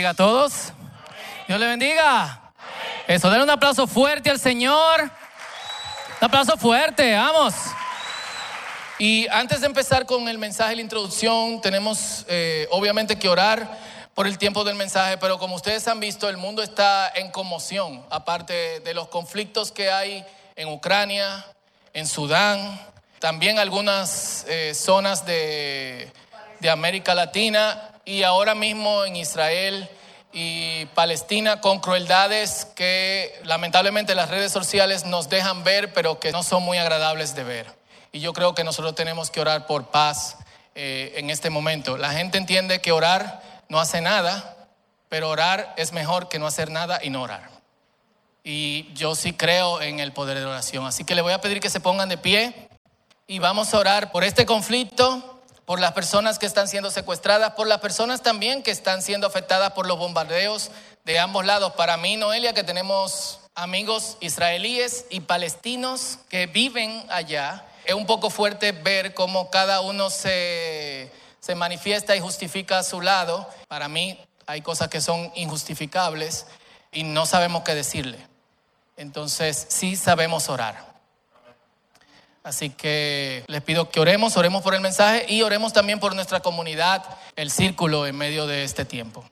bendiga a todos. Dios le bendiga. Eso, denle un aplauso fuerte al Señor. Un aplauso fuerte, vamos. Y antes de empezar con el mensaje, la introducción, tenemos eh, obviamente que orar por el tiempo del mensaje, pero como ustedes han visto, el mundo está en conmoción, aparte de los conflictos que hay en Ucrania, en Sudán, también algunas eh, zonas de, de América Latina y ahora mismo en Israel y Palestina con crueldades que lamentablemente las redes sociales nos dejan ver, pero que no son muy agradables de ver. Y yo creo que nosotros tenemos que orar por paz eh, en este momento. La gente entiende que orar no hace nada, pero orar es mejor que no hacer nada y no orar. Y yo sí creo en el poder de oración. Así que le voy a pedir que se pongan de pie y vamos a orar por este conflicto, por las personas que están siendo secuestradas, por las personas también que están siendo afectadas por los bombardeos de ambos lados. Para mí, Noelia, que tenemos amigos israelíes y palestinos que viven allá, es un poco fuerte ver cómo cada uno se, se manifiesta y justifica a su lado. Para mí hay cosas que son injustificables y no sabemos qué decirle. Entonces sí sabemos orar. Así que les pido que oremos, oremos por el mensaje y oremos también por nuestra comunidad, el círculo en medio de este tiempo.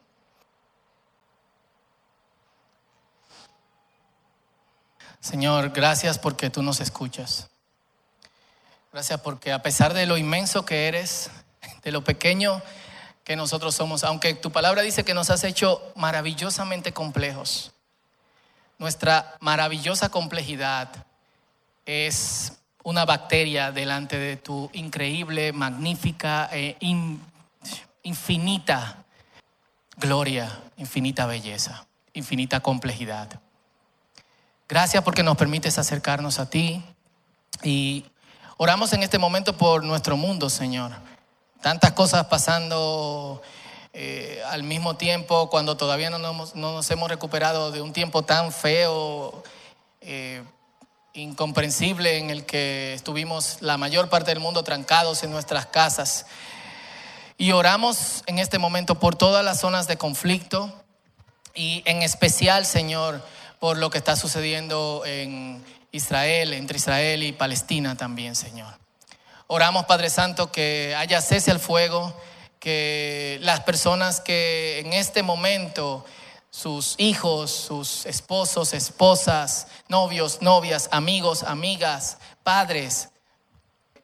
Señor, gracias porque tú nos escuchas. Gracias porque a pesar de lo inmenso que eres, de lo pequeño que nosotros somos, aunque tu palabra dice que nos has hecho maravillosamente complejos, nuestra maravillosa complejidad es una bacteria delante de tu increíble, magnífica, e infinita gloria, infinita belleza, infinita complejidad. Gracias porque nos permites acercarnos a ti y oramos en este momento por nuestro mundo, Señor. Tantas cosas pasando eh, al mismo tiempo cuando todavía no nos, hemos recuperado de un tiempo tan feo. Eh, incomprensible en el que estuvimos la mayor parte del mundo trancados en nuestras casas. Y oramos en este momento por todas las zonas de conflicto y en especial, Señor, por lo que está sucediendo en Israel, entre Israel y Palestina también, Señor. Oramos, Padre Santo, que haya cese al fuego, que las personas que en este momento sus hijos, sus esposos, esposas, novios, novias, amigos, amigas, padres,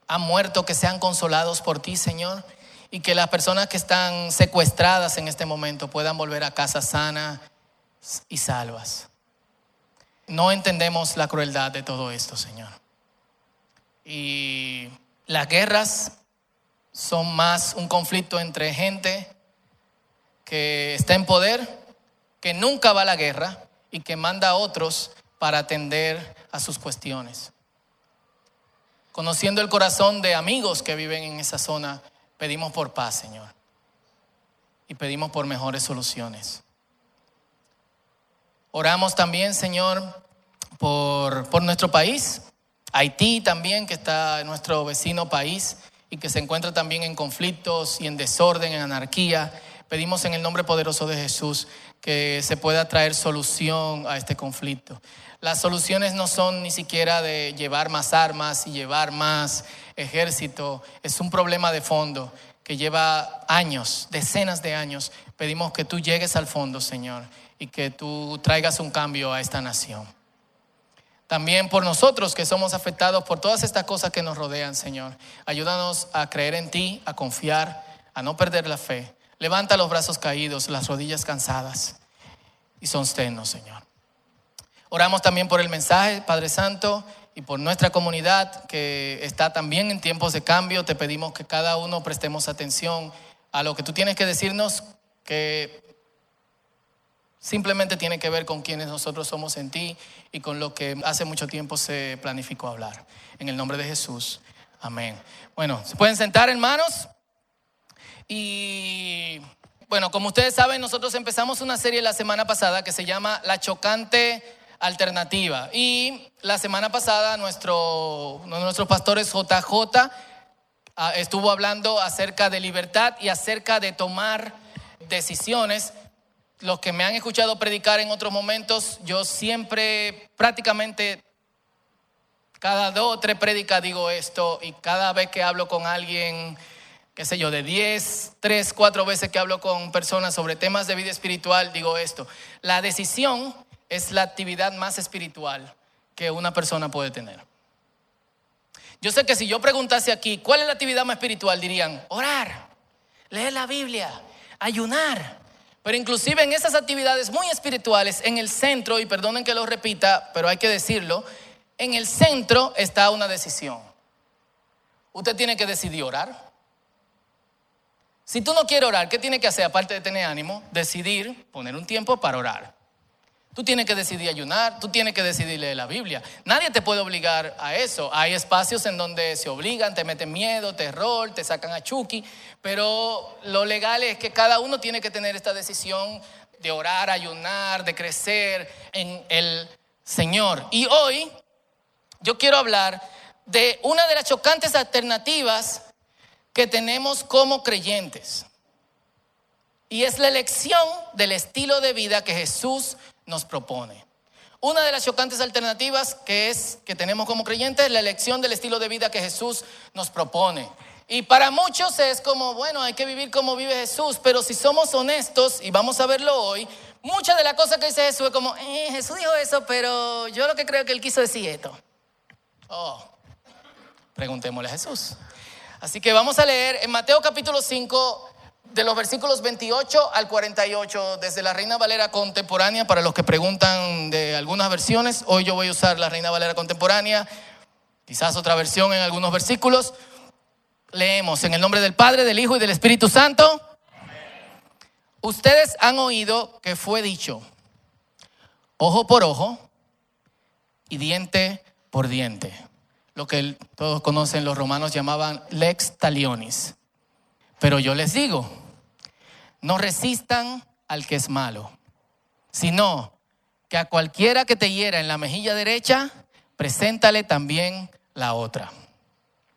han muerto, que sean consolados por ti, Señor, y que las personas que están secuestradas en este momento puedan volver a casa sana y salvas. No entendemos la crueldad de todo esto, Señor. Y las guerras son más un conflicto entre gente que está en poder que nunca va a la guerra y que manda a otros para atender a sus cuestiones. Conociendo el corazón de amigos que viven en esa zona, pedimos por paz, Señor. Y pedimos por mejores soluciones. Oramos también, Señor, por, por nuestro país, Haití también, que está en nuestro vecino país y que se encuentra también en conflictos y en desorden, en anarquía. Pedimos en el nombre poderoso de Jesús que se pueda traer solución a este conflicto. Las soluciones no son ni siquiera de llevar más armas y llevar más ejército, es un problema de fondo que lleva años, decenas de años. Pedimos que tú llegues al fondo, Señor, y que tú traigas un cambio a esta nación. También por nosotros que somos afectados por todas estas cosas que nos rodean, Señor. Ayúdanos a creer en ti, a confiar, a no perder la fe Levanta los brazos caídos, las rodillas cansadas y sosténnos, Señor. Oramos también por el mensaje, Padre Santo, y por nuestra comunidad que está también en tiempos de cambio. Te pedimos que cada uno prestemos atención a lo que tú tienes que decirnos, que simplemente tiene que ver con quienes nosotros somos en ti y con lo que hace mucho tiempo se planificó hablar. En el nombre de Jesús. Amén. Bueno, ¿se pueden sentar, hermanos? Y bueno, como ustedes saben, nosotros empezamos una serie la semana pasada que se llama La Chocante Alternativa. Y la semana pasada nuestro, uno de nuestros pastores JJ ah, estuvo hablando acerca de libertad y acerca de tomar decisiones los que me han escuchado predicar en otros momentos, yo siempre, prácticamente cada dos o tres prédicas digo esto y cada vez que hablo con alguien, qué sé yo, de 10, 3, 4 veces que hablo con personas sobre temas de vida espiritual, digo esto. La decisión es la actividad más espiritual que una persona puede tener. Yo sé que si yo preguntase aquí, ¿cuál es la actividad más espiritual? Dirían, orar, leer la Biblia, ayunar. Pero inclusive en esas actividades muy espirituales, en el centro, y perdonen que lo repita, pero hay que decirlo, en el centro está una decisión. Usted tiene que decidir orar. Si tú no quieres orar, ¿qué tiene que hacer aparte de tener ánimo? Decidir poner un tiempo para orar. Tú tienes que decidir ayunar, tú tienes que decidir leer la Biblia. Nadie te puede obligar a eso. Hay espacios en donde se obligan, te meten miedo, terror, te sacan a Chucky, pero lo legal es que cada uno tiene que tener esta decisión de orar, ayunar, de crecer en el Señor. Y hoy yo quiero hablar de una de las chocantes alternativas que tenemos como creyentes. Y es la elección del estilo de vida que Jesús nos propone. Una de las chocantes alternativas que es que tenemos como creyentes es la elección del estilo de vida que Jesús nos propone. Y para muchos es como, bueno, hay que vivir como vive Jesús, pero si somos honestos, y vamos a verlo hoy, muchas de las cosas que dice Jesús es como, eh, Jesús dijo eso, pero yo lo que creo que él quiso decir esto. Oh, preguntémosle a Jesús. Así que vamos a leer en Mateo capítulo 5, de los versículos 28 al 48, desde la Reina Valera contemporánea, para los que preguntan de algunas versiones, hoy yo voy a usar la Reina Valera contemporánea, quizás otra versión en algunos versículos. Leemos en el nombre del Padre, del Hijo y del Espíritu Santo. Ustedes han oído que fue dicho, ojo por ojo y diente por diente, lo que todos conocen los romanos llamaban lex talionis. Pero yo les digo, no resistan al que es malo, sino que a cualquiera que te hiera en la mejilla derecha, preséntale también la otra.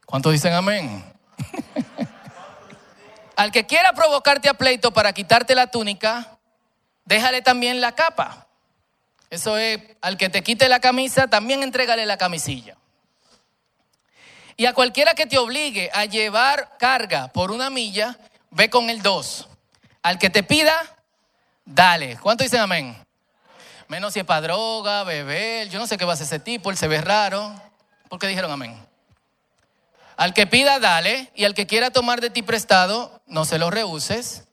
¿Cuántos dicen amén? al que quiera provocarte a pleito para quitarte la túnica, déjale también la capa. Eso es, al que te quite la camisa, también entrégale la camisilla. Y a cualquiera que te obligue a llevar carga por una milla, ve con el dos. Al que te pida, dale. ¿Cuánto dicen amén? Menos si es para droga, beber, yo no sé qué va a hacer ese tipo, él se ve raro. ¿Por qué dijeron amén? Al que pida, dale. Y al que quiera tomar de ti prestado, no se lo rehuses.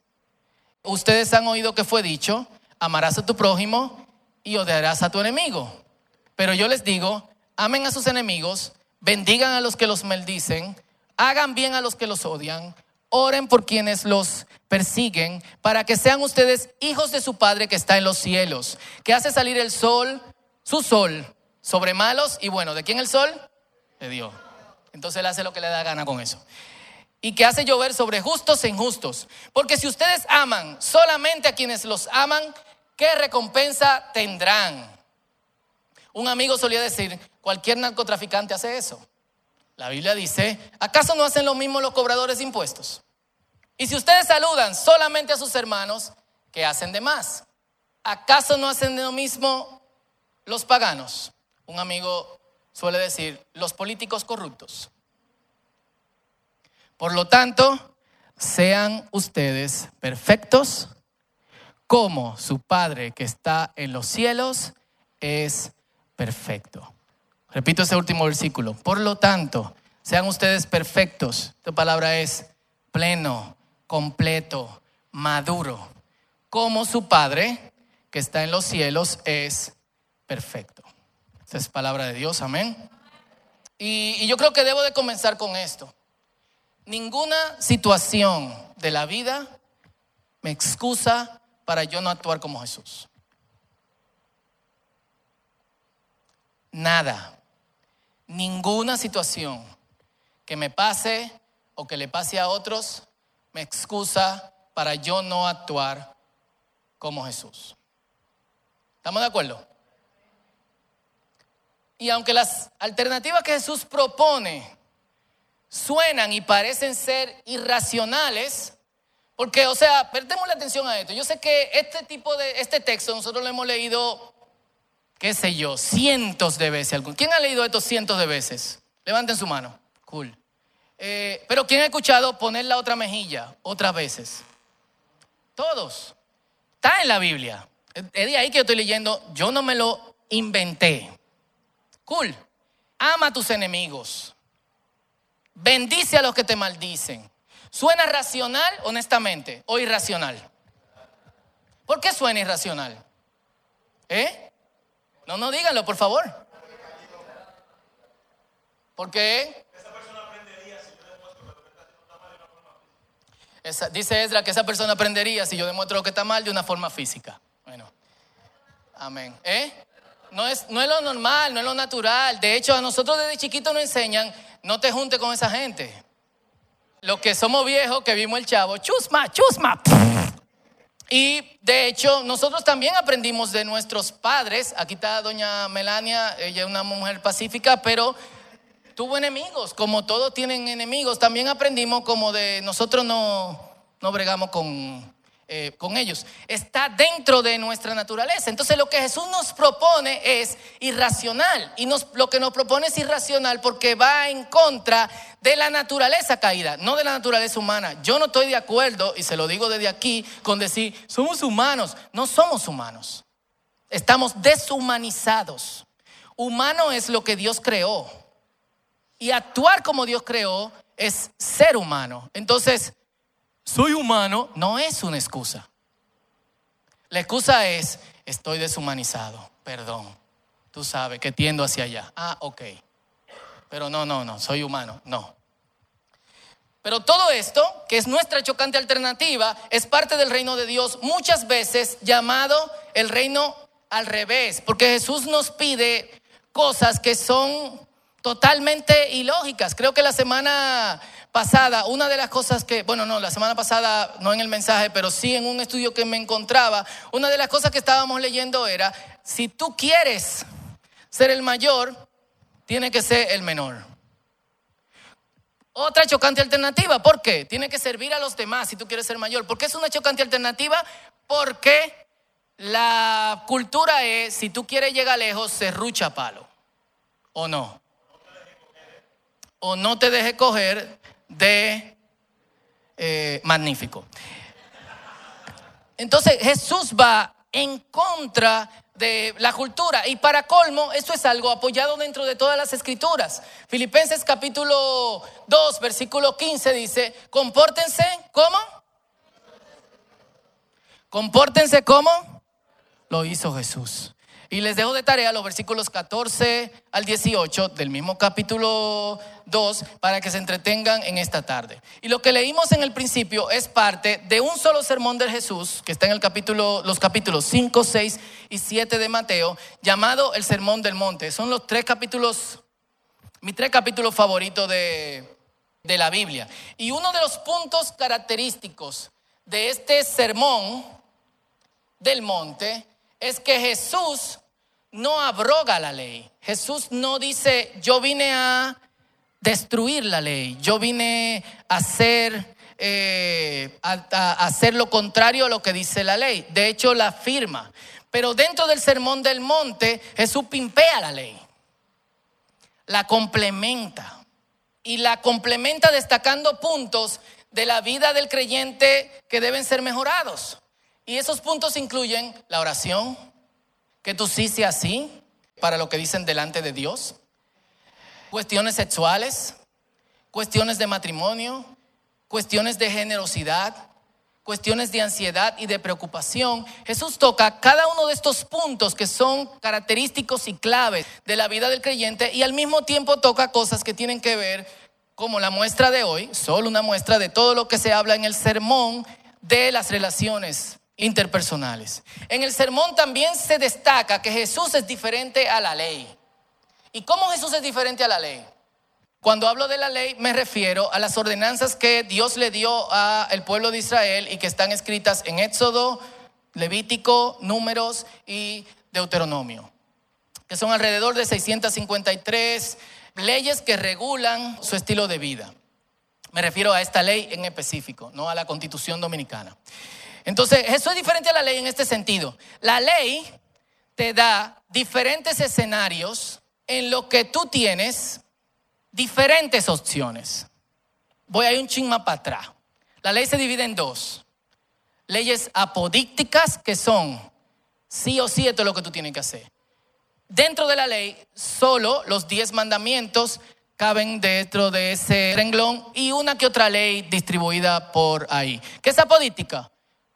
Ustedes han oído que fue dicho, amarás a tu prójimo y odiarás a tu enemigo. Pero yo les digo, amen a sus enemigos, bendigan a los que los maldicen, hagan bien a los que los odian, oren por quienes los persiguen, para que sean ustedes hijos de su Padre que está en los cielos, que hace salir el sol, su sol, sobre malos y bueno, ¿de quién el sol? De Dios. Entonces él hace lo que le da gana con eso. Y que hace llover sobre justos e injustos. Porque si ustedes aman solamente a quienes los aman, ¿qué recompensa tendrán? Un amigo solía decir, cualquier narcotraficante hace eso. La Biblia dice, ¿acaso no hacen lo mismo los cobradores de impuestos? Y si ustedes saludan solamente a sus hermanos, ¿qué hacen de más? ¿Acaso no hacen lo mismo los paganos? Un amigo suele decir, los políticos corruptos. Por lo tanto, sean ustedes perfectos como su Padre que está en los cielos es perfecto. Repito ese último versículo. Por lo tanto, sean ustedes perfectos. Esta palabra es pleno, completo, maduro, como su Padre que está en los cielos es perfecto. Esta es palabra de Dios, amén. Y, y yo creo que debo de comenzar con esto. Ninguna situación de la vida me excusa para yo no actuar como Jesús. Nada, ninguna situación que me pase o que le pase a otros me excusa para yo no actuar como Jesús. ¿Estamos de acuerdo? Y aunque las alternativas que Jesús propone suenan y parecen ser irracionales, Porque, o sea, prestemos la atención a esto. Yo sé que este tipo de, este texto nosotros lo hemos leído, qué sé yo, cientos de veces. ¿Quién ha leído esto cientos de veces? Levanten su mano. Cool. Eh, pero ¿quién ha escuchado poner la otra mejilla otras veces? Todos. Está en la Biblia. Es de ahí que yo estoy leyendo. Yo no me lo inventé. Cool. Ama a tus enemigos. Bendice a los que te maldicen. ¿Suena racional, honestamente, o irracional? ¿Por qué suena irracional? ¿Eh? No, no díganlo, por favor. ¿Por qué? Esa, dice Ezra que esa persona aprendería si yo demuestro que está mal de una forma física. Bueno, amén. ¿Eh? No es, no es lo normal, no es lo natural. De hecho, a nosotros desde chiquitos nos enseñan, no te junte con esa gente los que somos viejos, que vimos el chavo, chusma, chusma. Y de hecho, nosotros también aprendimos de nuestros padres. Aquí está doña Melania, ella es una mujer pacífica, pero tuvo enemigos. Como todos tienen enemigos, también aprendimos como de nosotros no, no bregamos con eh, con ellos. Está dentro de nuestra naturaleza. Entonces lo que Jesús nos propone es irracional. Y nos, lo que nos propone es irracional porque va en contra de la naturaleza caída, no de la naturaleza humana. Yo no estoy de acuerdo, y se lo digo desde aquí, con decir, somos humanos. No somos humanos. Estamos deshumanizados. Humano es lo que Dios creó. Y actuar como Dios creó es ser humano. Entonces, soy humano no es una excusa. La excusa es, estoy deshumanizado, perdón. Tú sabes que tiendo hacia allá. Ah, ok. Pero no, no, no, soy humano, no. Pero todo esto, que es nuestra chocante alternativa, es parte del reino de Dios, muchas veces llamado el reino al revés, porque Jesús nos pide cosas que son totalmente ilógicas. Creo que la semana pasada, una de las cosas que, bueno, no, la semana pasada no en el mensaje, pero sí en un estudio que me encontraba, una de las cosas que estábamos leyendo era, si tú quieres ser el mayor, tiene que ser el menor. Otra chocante alternativa, ¿por qué? Tiene que servir a los demás si tú quieres ser mayor. ¿Por qué es una chocante alternativa? Porque la cultura es, si tú quieres llegar lejos, se rucha palo. ¿O no? O no te deje coger de eh, magnífico. Entonces Jesús va en contra de la cultura y para colmo esto es algo apoyado dentro de todas las escrituras. Filipenses capítulo 2 versículo 15 dice, compórtense como, compórtense como lo hizo Jesús. Y les dejo de tarea los versículos 14 al 18 del mismo capítulo 2 para que se entretengan en esta tarde. Y lo que leímos en el principio es parte de un solo sermón de Jesús que está en el capítulo, los capítulos 5, 6 y 7 de Mateo, llamado el Sermón del Monte. Son los tres capítulos, mis tres capítulos favoritos de, de la Biblia. Y uno de los puntos característicos de este sermón del monte es que Jesús no abroga la ley. Jesús no dice, yo vine a destruir la ley, yo vine a hacer, eh, a, hacer lo contrario a lo que dice la ley. De hecho, la afirma. Pero dentro del sermón del monte, Jesús pimpea la ley, la complementa y la complementa destacando puntos de la vida del creyente que deben ser mejorados. Y esos puntos incluyen la oración, que tú sí seas así para lo que dicen delante de Dios. Cuestiones sexuales, cuestiones de matrimonio, cuestiones de generosidad, cuestiones de ansiedad y de preocupación. Jesús toca cada uno de estos puntos que son característicos y claves de la vida del creyente y al mismo tiempo toca cosas que tienen que ver como la muestra de hoy, solo una muestra de todo lo que se habla en el sermón de las relaciones interpersonales. En el sermón también se destaca que Jesús es diferente a la ley. ¿Y cómo Jesús es diferente a la ley? Cuando hablo de la ley me refiero a las ordenanzas que Dios le dio al pueblo de Israel y que están escritas en Éxodo, Levítico, Números y Deuteronomio, que son alrededor de 653 leyes que regulan su estilo de vida. Me refiero a esta ley en específico, no a la constitución dominicana. Entonces, eso es diferente a la ley en este sentido. La ley te da diferentes escenarios en lo que tú tienes diferentes opciones. Voy a ir un ching para atrás. La ley se divide en dos. Leyes apodícticas, que son sí o sí esto es lo que tú tienes que hacer. Dentro de la ley, solo los diez mandamientos caben dentro de ese renglón y una que otra ley distribuida por ahí. ¿Qué es apodítica?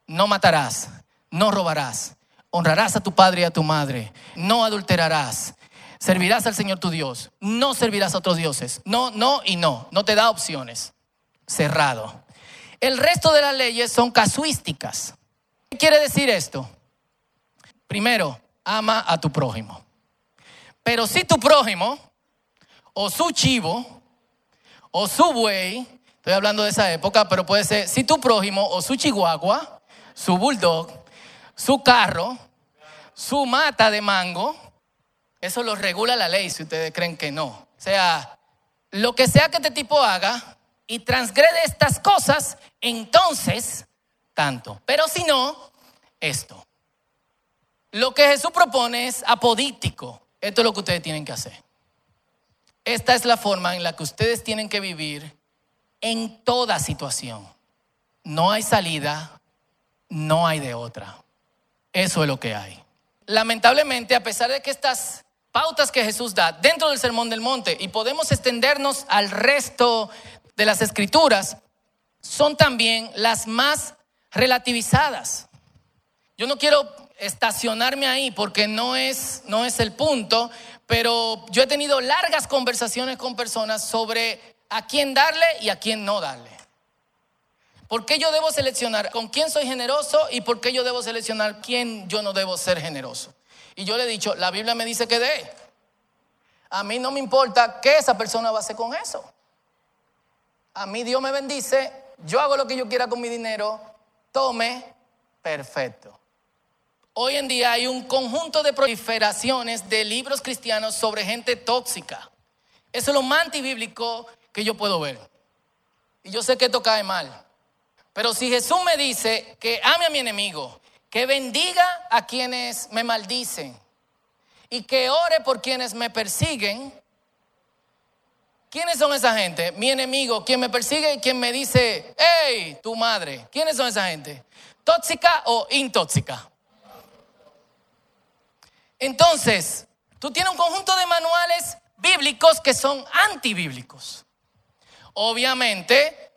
No matarás, no robarás, honrarás a tu padre y a tu madre, no adulterarás, servirás al Señor tu Dios, no servirás a otros dioses, no, no y no, no te da opciones, cerrado. El resto de las leyes son casuísticas. ¿Qué quiere decir esto? Primero, ama a tu prójimo. Pero si tu prójimo, o su chivo, o su buey, estoy hablando de esa época, pero puede ser si tu prójimo, o su chihuahua, su bulldog, su carro, su mata de mango, eso lo regula la ley si ustedes creen que no. O sea, lo que sea que este tipo haga y transgrede estas cosas, entonces tanto. Pero si no, esto. Lo que Jesús propone es apodítico. Esto es lo que ustedes tienen que hacer. Esta es la forma en la que ustedes tienen que vivir en toda situación. No hay salida, no hay de otra. Eso es lo que hay. Lamentablemente, a pesar de que estas pautas que Jesús da dentro del Sermón del Monte y podemos extendernos al resto de las escrituras, son también las más relativizadas. Yo no quiero estacionarme ahí porque no es, no es el punto, pero yo he tenido largas conversaciones con personas sobre a quién darle y a quién no darle. ¿Por qué yo debo seleccionar con quién soy generoso y por qué yo debo seleccionar quién yo no debo ser generoso? Y yo le he dicho, la Biblia me dice que dé. A mí no me importa qué esa persona va a hacer con eso. A mí Dios me bendice, yo hago lo que yo quiera con mi dinero, tome, perfecto. Hoy en día hay un conjunto de proliferaciones de libros cristianos sobre gente tóxica. Eso es lo más antibíblico que yo puedo ver. Y yo sé que esto cae mal. Pero si Jesús me dice que ame a mi enemigo, que bendiga a quienes me maldicen y que ore por quienes me persiguen, ¿quiénes son esa gente? Mi enemigo, quien me persigue y quien me dice, hey, tu madre. ¿Quiénes son esa gente? ¿Tóxica o intóxica? Entonces, tú tienes un conjunto de manuales bíblicos que son antibíblicos. Obviamente,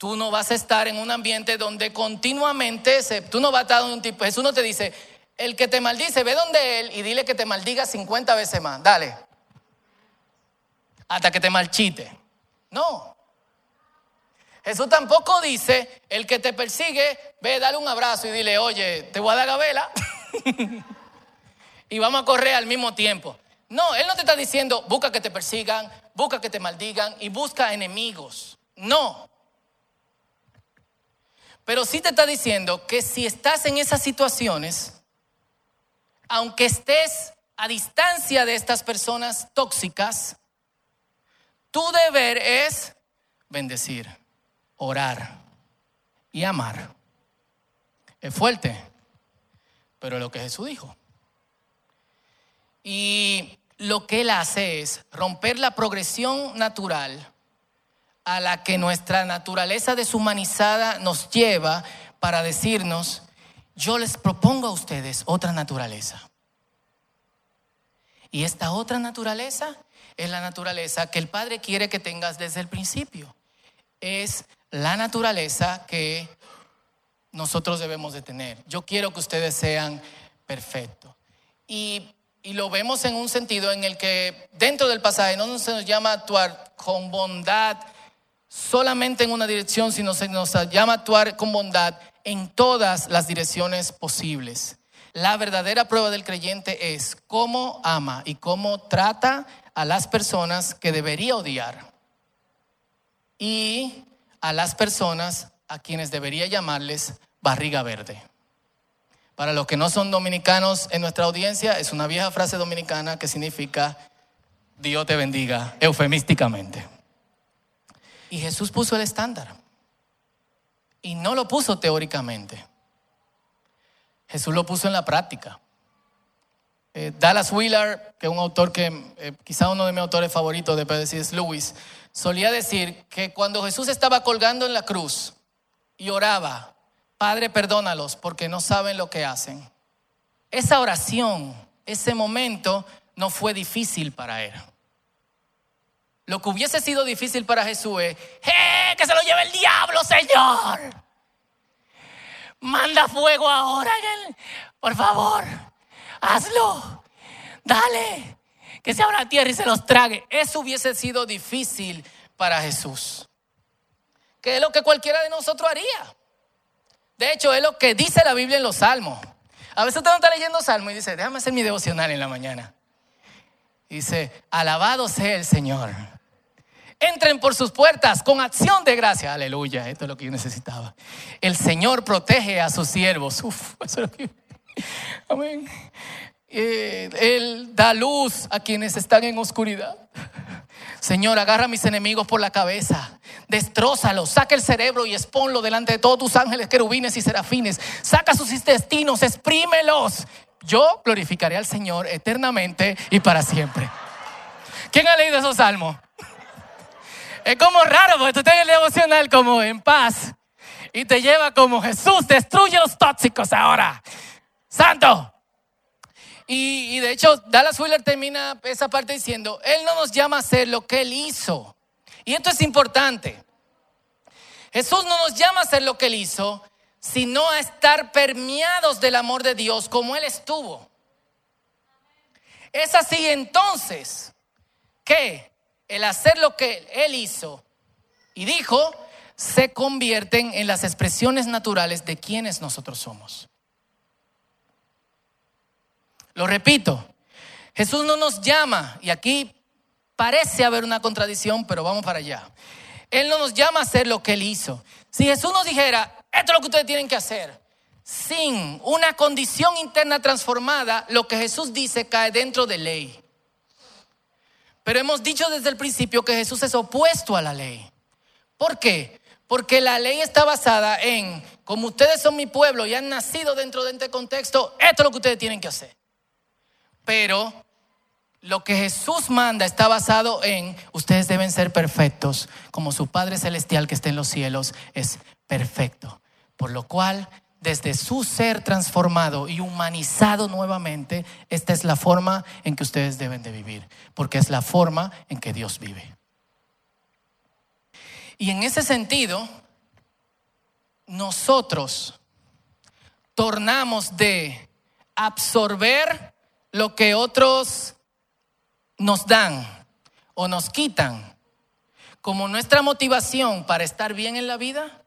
Tú no vas a estar en un ambiente donde continuamente, tú no vas a estar en un tipo, Jesús no te dice, el que te maldice, ve donde él y dile que te maldiga 50 veces más, dale. Hasta que te malchite. No. Jesús tampoco dice, el que te persigue, ve, dale un abrazo y dile, oye, te voy a dar gabela. y vamos a correr al mismo tiempo. No, Él no te está diciendo, busca que te persigan, busca que te maldigan y busca enemigos. No. Pero sí te está diciendo que si estás en esas situaciones, aunque estés a distancia de estas personas tóxicas, tu deber es bendecir, orar y amar. Es fuerte, pero es lo que Jesús dijo. Y lo que Él hace es romper la progresión natural a la que nuestra naturaleza deshumanizada nos lleva para decirnos, yo les propongo a ustedes otra naturaleza. Y esta otra naturaleza es la naturaleza que el Padre quiere que tengas desde el principio. Es la naturaleza que nosotros debemos de tener. Yo quiero que ustedes sean perfectos. Y, y, lo vemos en un sentido en el que dentro del pasaje no se nos llama actuar con bondad solamente en una dirección, sino se nos llama actuar con bondad en todas las direcciones posibles. La verdadera prueba del creyente es cómo ama y cómo trata a las personas que debería odiar y a las personas a quienes debería llamarles barriga verde. Para los que no son dominicanos en nuestra audiencia, es una vieja frase dominicana que significa Dios te bendiga, eufemísticamente. Y Jesús puso el estándar. Y no lo puso teóricamente. Jesús lo puso en la práctica. Eh, Dallas Willard, que es un autor que eh, quizá uno de mis autores favoritos de de Lewis, solía decir que cuando Jesús estaba colgando en la cruz y oraba, Padre, perdónalos porque no saben lo que hacen. Esa oración, ese momento no fue difícil para él. Lo que hubiese sido difícil para Jesús es, ¡eh! ¡Que se lo lleve el diablo, Señor! Manda fuego ahora, por favor, hazlo, dale, que se abra la tierra y se los trague. Eso hubiese sido difícil para Jesús. Que es lo que cualquiera de nosotros haría. De hecho, es lo que dice la Biblia en los salmos. A veces usted no está leyendo salmos y dice, déjame hacer mi devocional en la mañana. Dice, alabado sea el Señor. Entren por sus puertas con acción de gracia. Aleluya, esto es lo que yo necesitaba. El Señor protege a sus siervos. Uf, eso es lo que... Amén. Eh, él da luz a quienes están en oscuridad. Señor, agarra a mis enemigos por la cabeza, destrózalos, saca el cerebro y exponlo delante de todos tus ángeles, querubines y serafines. Saca sus intestinos, exprímelos yo glorificaré al Señor eternamente y para siempre. ¿Quién ha leído esos salmos? Es como raro porque tú tienes el devocional como en paz y te lleva como Jesús, destruye los tóxicos ahora. Santo. Y, y de hecho, Dallas Wheeler termina esa parte diciendo, Él no nos llama a hacer lo que Él hizo. Y esto es importante. Jesús no nos llama a hacer lo que Él hizo, sino a estar permeados del amor de Dios como Él estuvo. Es así entonces que el hacer lo que Él hizo y dijo se convierten en las expresiones naturales de quienes nosotros somos. Lo repito, Jesús no nos llama, y aquí parece haber una contradicción, pero vamos para allá. Él no nos llama a hacer lo que Él hizo. Si Jesús nos dijera, esto es lo que ustedes tienen que hacer. Sin una condición interna transformada, lo que Jesús dice cae dentro de ley. Pero hemos dicho desde el principio que Jesús es opuesto a la ley. ¿Por qué? Porque la ley está basada en, como ustedes son mi pueblo y han nacido dentro de este contexto, esto es lo que ustedes tienen que hacer. Pero lo que Jesús manda está basado en, ustedes deben ser perfectos, como su Padre Celestial que está en los cielos es perfecto. Por lo cual, desde su ser transformado y humanizado nuevamente, esta es la forma en que ustedes deben de vivir, porque es la forma en que Dios vive. Y en ese sentido, nosotros tornamos de absorber lo que otros nos dan o nos quitan como nuestra motivación para estar bien en la vida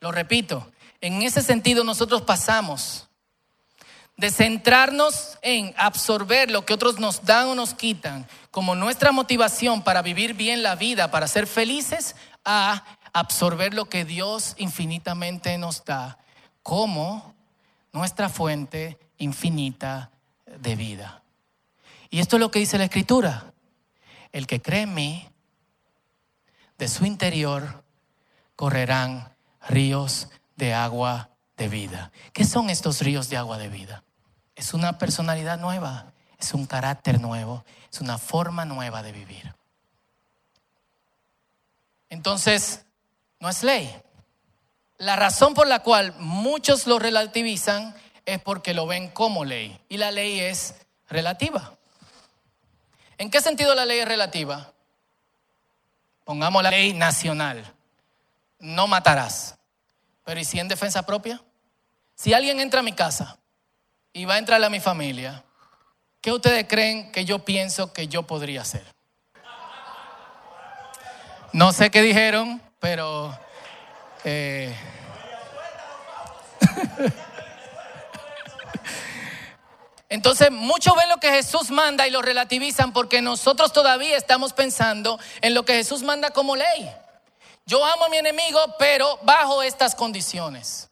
lo repito, en ese sentido nosotros pasamos de centrarnos en absorber lo que otros nos dan o nos quitan como nuestra motivación para vivir bien la vida, para ser felices, a absorber lo que Dios infinitamente nos da como nuestra fuente infinita de vida. Y esto es lo que dice la Escritura. El que cree en mí, de su interior correrán ríos de agua de vida. ¿Qué son estos ríos de agua de vida? Es una personalidad nueva, es un carácter nuevo, es una forma nueva de vivir. Entonces, no es ley. La razón por la cual muchos lo relativizan es porque lo ven como ley. Y la ley es relativa. ¿En qué sentido la ley es relativa? Pongamos la ley nacional. No matarás. Pero ¿y si en defensa propia? Si alguien entra a mi casa y va a entrar a mi familia, ¿qué ustedes creen que yo pienso que yo podría hacer? No sé qué dijeron, pero... Eh, Entonces, muchos ven lo que Jesús manda y lo relativizan porque nosotros todavía estamos pensando en lo que Jesús manda como ley. Yo amo a mi enemigo, pero bajo estas condiciones.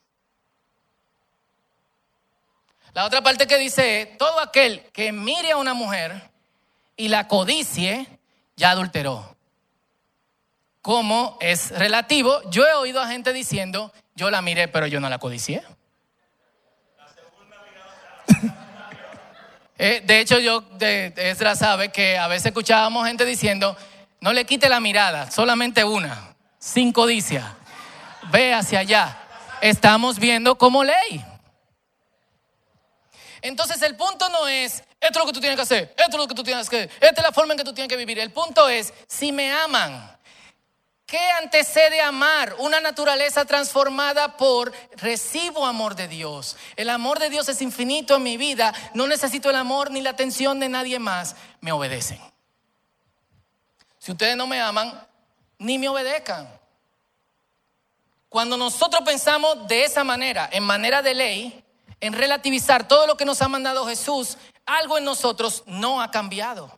La otra parte que dice, todo aquel que mire a una mujer y la codicie, ya adulteró cómo es relativo. Yo he oído a gente diciendo, yo la miré, pero yo no la codicié. Eh, de hecho, yo, de, Esdra sabe que a veces escuchábamos gente diciendo, no le quite la mirada, solamente una, sin codicia. Ve hacia allá. Estamos viendo como ley. Entonces el punto no es, esto es lo que tú tienes que hacer, esto es lo que tú tienes que hacer, esta es la forma en que tú tienes que vivir. El punto es, si me aman, ¿Qué antecede amar? Una naturaleza transformada por recibo amor de Dios. El amor de Dios es infinito en mi vida. No necesito el amor ni la atención de nadie más. Me obedecen. Si ustedes no me aman, ni me obedezcan. Cuando nosotros pensamos de esa manera, en manera de ley, en relativizar todo lo que nos ha mandado Jesús, algo en nosotros no ha cambiado.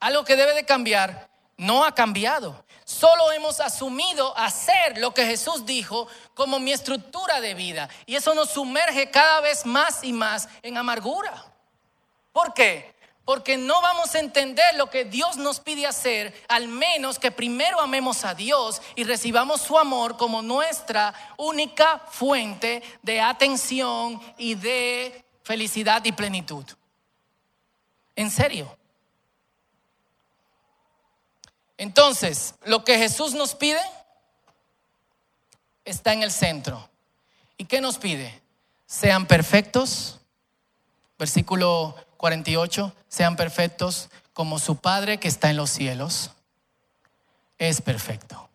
Algo que debe de cambiar no ha cambiado. Solo hemos asumido hacer lo que Jesús dijo como mi estructura de vida. Y eso nos sumerge cada vez más y más en amargura. ¿Por qué? Porque no vamos a entender lo que Dios nos pide hacer, al menos que primero amemos a Dios y recibamos su amor como nuestra única fuente de atención y de felicidad y plenitud. En serio. Entonces, lo que Jesús nos pide está en el centro. ¿Y qué nos pide? Sean perfectos. Versículo 48, sean perfectos como su Padre que está en los cielos es perfecto.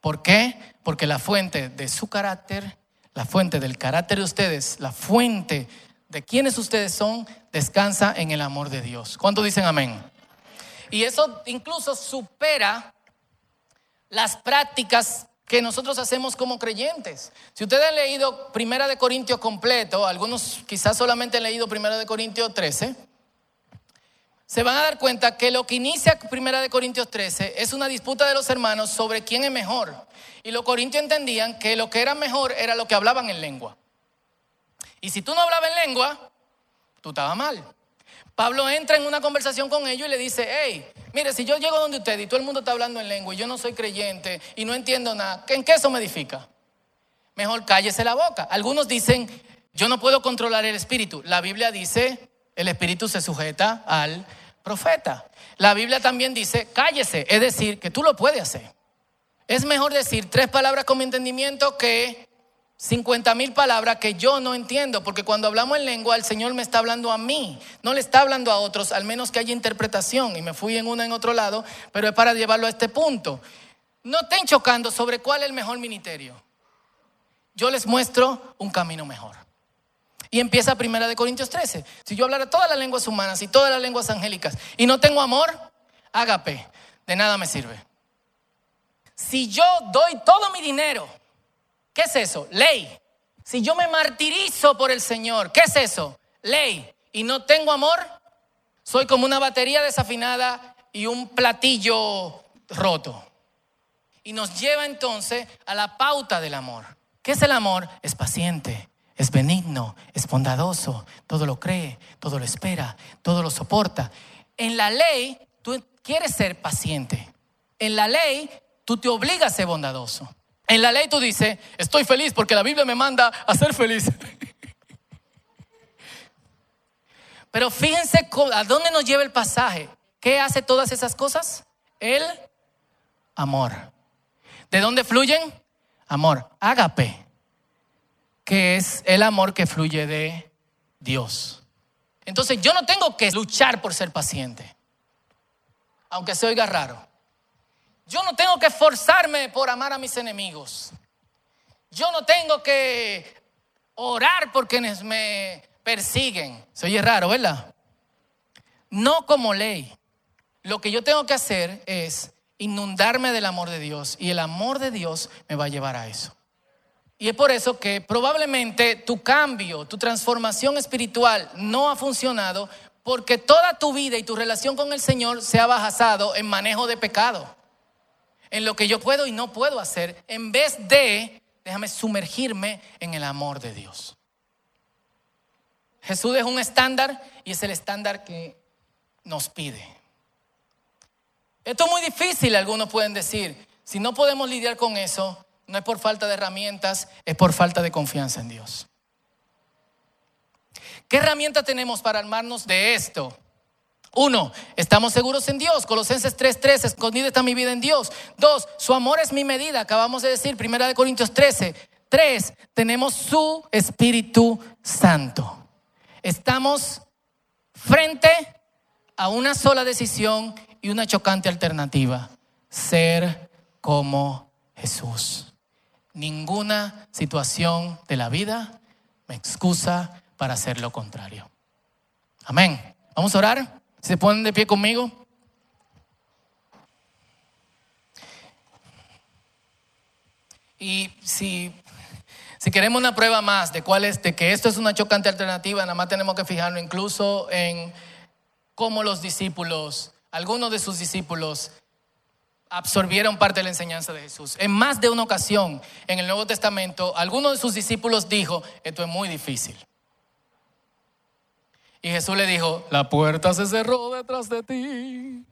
¿Por qué? Porque la fuente de su carácter, la fuente del carácter de ustedes, la fuente de quienes ustedes son, descansa en el amor de Dios. ¿Cuántos dicen amén? Y eso incluso supera las prácticas que nosotros hacemos como creyentes. Si ustedes han leído Primera de Corintios completo, algunos quizás solamente han leído Primera de Corintios 13, se van a dar cuenta que lo que inicia Primera de Corintios 13 es una disputa de los hermanos sobre quién es mejor. Y los corintios entendían que lo que era mejor era lo que hablaban en lengua. Y si tú no hablabas en lengua, tú estabas mal. Pablo entra en una conversación con ellos y le dice, hey, mire, si yo llego donde usted y todo el mundo está hablando en lengua y yo no soy creyente y no entiendo nada, ¿en qué eso me edifica? Mejor cállese la boca. Algunos dicen, yo no puedo controlar el espíritu. La Biblia dice, el espíritu se sujeta al profeta. La Biblia también dice, cállese, es decir, que tú lo puedes hacer. Es mejor decir tres palabras con mi entendimiento que 50 mil palabras que yo no entiendo, porque cuando hablamos en lengua, el Señor me está hablando a mí, no le está hablando a otros, al menos que haya interpretación. Y me fui en una en otro lado, pero es para llevarlo a este punto. No estén chocando sobre cuál es el mejor ministerio. Yo les muestro un camino mejor. Y empieza primera de Corintios 13. Si yo hablara todas las lenguas humanas y todas las lenguas angélicas y no tengo amor, ágape, de nada me sirve. Si yo doy todo mi dinero, ¿Qué es eso? Ley. Si yo me martirizo por el Señor, ¿qué es eso? Ley. Y no tengo amor, soy como una batería desafinada y un platillo roto. Y nos lleva entonces a la pauta del amor. ¿Qué es el amor? Es paciente, es benigno, es bondadoso, todo lo cree, todo lo espera, todo lo soporta. En la ley, tú quieres ser paciente. En la ley, tú te obligas a ser bondadoso. En la ley tú dices, estoy feliz porque la Biblia me manda a ser feliz. Pero fíjense a dónde nos lleva el pasaje. ¿Qué hace todas esas cosas? El amor. ¿De dónde fluyen? Amor. Ágape, que es el amor que fluye de Dios. Entonces yo no tengo que luchar por ser paciente, aunque se oiga raro. Yo no tengo que esforzarme por amar a mis enemigos. Yo no tengo que orar por quienes me persiguen. Se oye raro, ¿verdad? No como ley. Lo que yo tengo que hacer es inundarme del amor de Dios y el amor de Dios me va a llevar a eso. Y es por eso que probablemente tu cambio, tu transformación espiritual no ha funcionado porque toda tu vida y tu relación con el Señor se ha basado en manejo de pecado en lo que yo puedo y no puedo hacer, en vez de, déjame sumergirme en el amor de Dios. Jesús es un estándar y es el estándar que nos pide. Esto es muy difícil, algunos pueden decir. Si no podemos lidiar con eso, no es por falta de herramientas, es por falta de confianza en Dios. ¿Qué herramienta tenemos para armarnos de esto? Uno, estamos seguros en Dios. Colosenses 3:13, escondida está mi vida en Dios. Dos, su amor es mi medida. Acabamos de decir, Primera de Corintios 13. Tres, tenemos su Espíritu Santo. Estamos frente a una sola decisión y una chocante alternativa. Ser como Jesús. Ninguna situación de la vida me excusa para hacer lo contrario. Amén. Vamos a orar. ¿Se ponen de pie conmigo? Y si, si queremos una prueba más de cuál es, de que esto es una chocante alternativa, nada más tenemos que fijarnos incluso en cómo los discípulos, algunos de sus discípulos, absorbieron parte de la enseñanza de Jesús. En más de una ocasión en el Nuevo Testamento, algunos de sus discípulos dijo, esto es muy difícil. Y Jesús le dijo, la puerta se cerró detrás de ti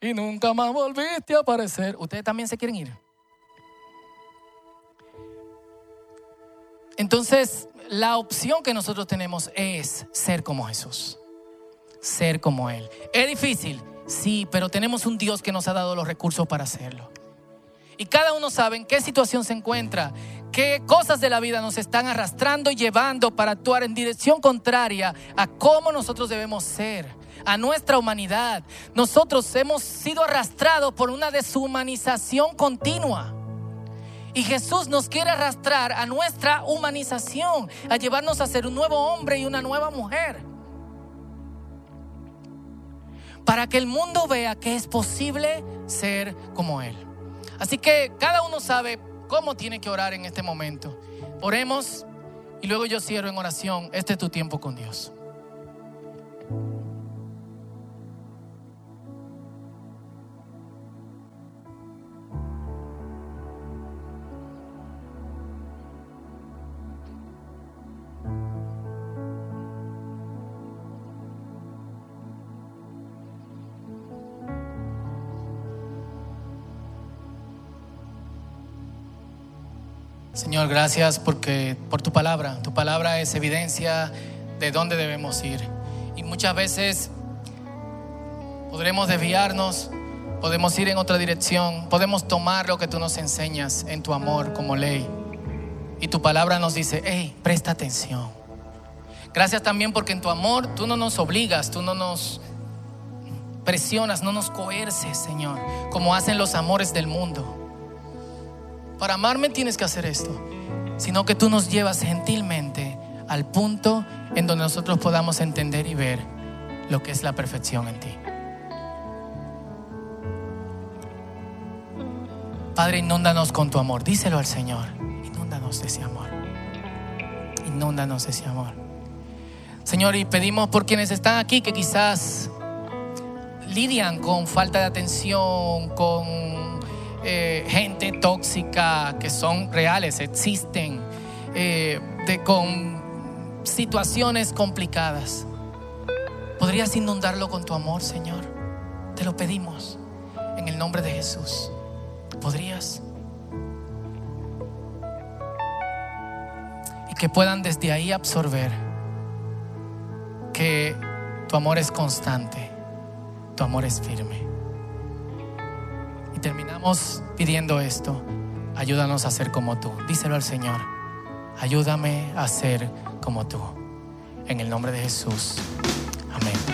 y nunca más volviste a aparecer. ¿Ustedes también se quieren ir? Entonces, la opción que nosotros tenemos es ser como Jesús, ser como Él. ¿Es difícil? Sí, pero tenemos un Dios que nos ha dado los recursos para hacerlo. Y cada uno sabe en qué situación se encuentra, qué cosas de la vida nos están arrastrando y llevando para actuar en dirección contraria a cómo nosotros debemos ser, a nuestra humanidad. Nosotros hemos sido arrastrados por una deshumanización continua. Y Jesús nos quiere arrastrar a nuestra humanización, a llevarnos a ser un nuevo hombre y una nueva mujer. Para que el mundo vea que es posible ser como Él. Así que cada uno sabe cómo tiene que orar en este momento. Oremos y luego yo cierro en oración. Este es tu tiempo con Dios. Gracias porque por tu palabra. Tu palabra es evidencia de dónde debemos ir. Y muchas veces podremos desviarnos, podemos ir en otra dirección, podemos tomar lo que tú nos enseñas en tu amor como ley. Y tu palabra nos dice, hey, presta atención. Gracias también porque en tu amor tú no nos obligas, tú no nos presionas, no nos coerces, Señor, como hacen los amores del mundo. Para amarme tienes que hacer esto, sino que tú nos llevas gentilmente al punto en donde nosotros podamos entender y ver lo que es la perfección en ti. Padre, inúndanos con tu amor. Díselo al Señor. Inúndanos de ese amor. Inúndanos de ese amor. Señor, y pedimos por quienes están aquí que quizás lidian con falta de atención, con eh, gente tóxica que son reales, existen, eh, de, con situaciones complicadas. ¿Podrías inundarlo con tu amor, Señor? Te lo pedimos en el nombre de Jesús. ¿Podrías? Y que puedan desde ahí absorber que tu amor es constante, tu amor es firme terminamos pidiendo esto, ayúdanos a ser como tú. Díselo al Señor, ayúdame a ser como tú. En el nombre de Jesús. Amén.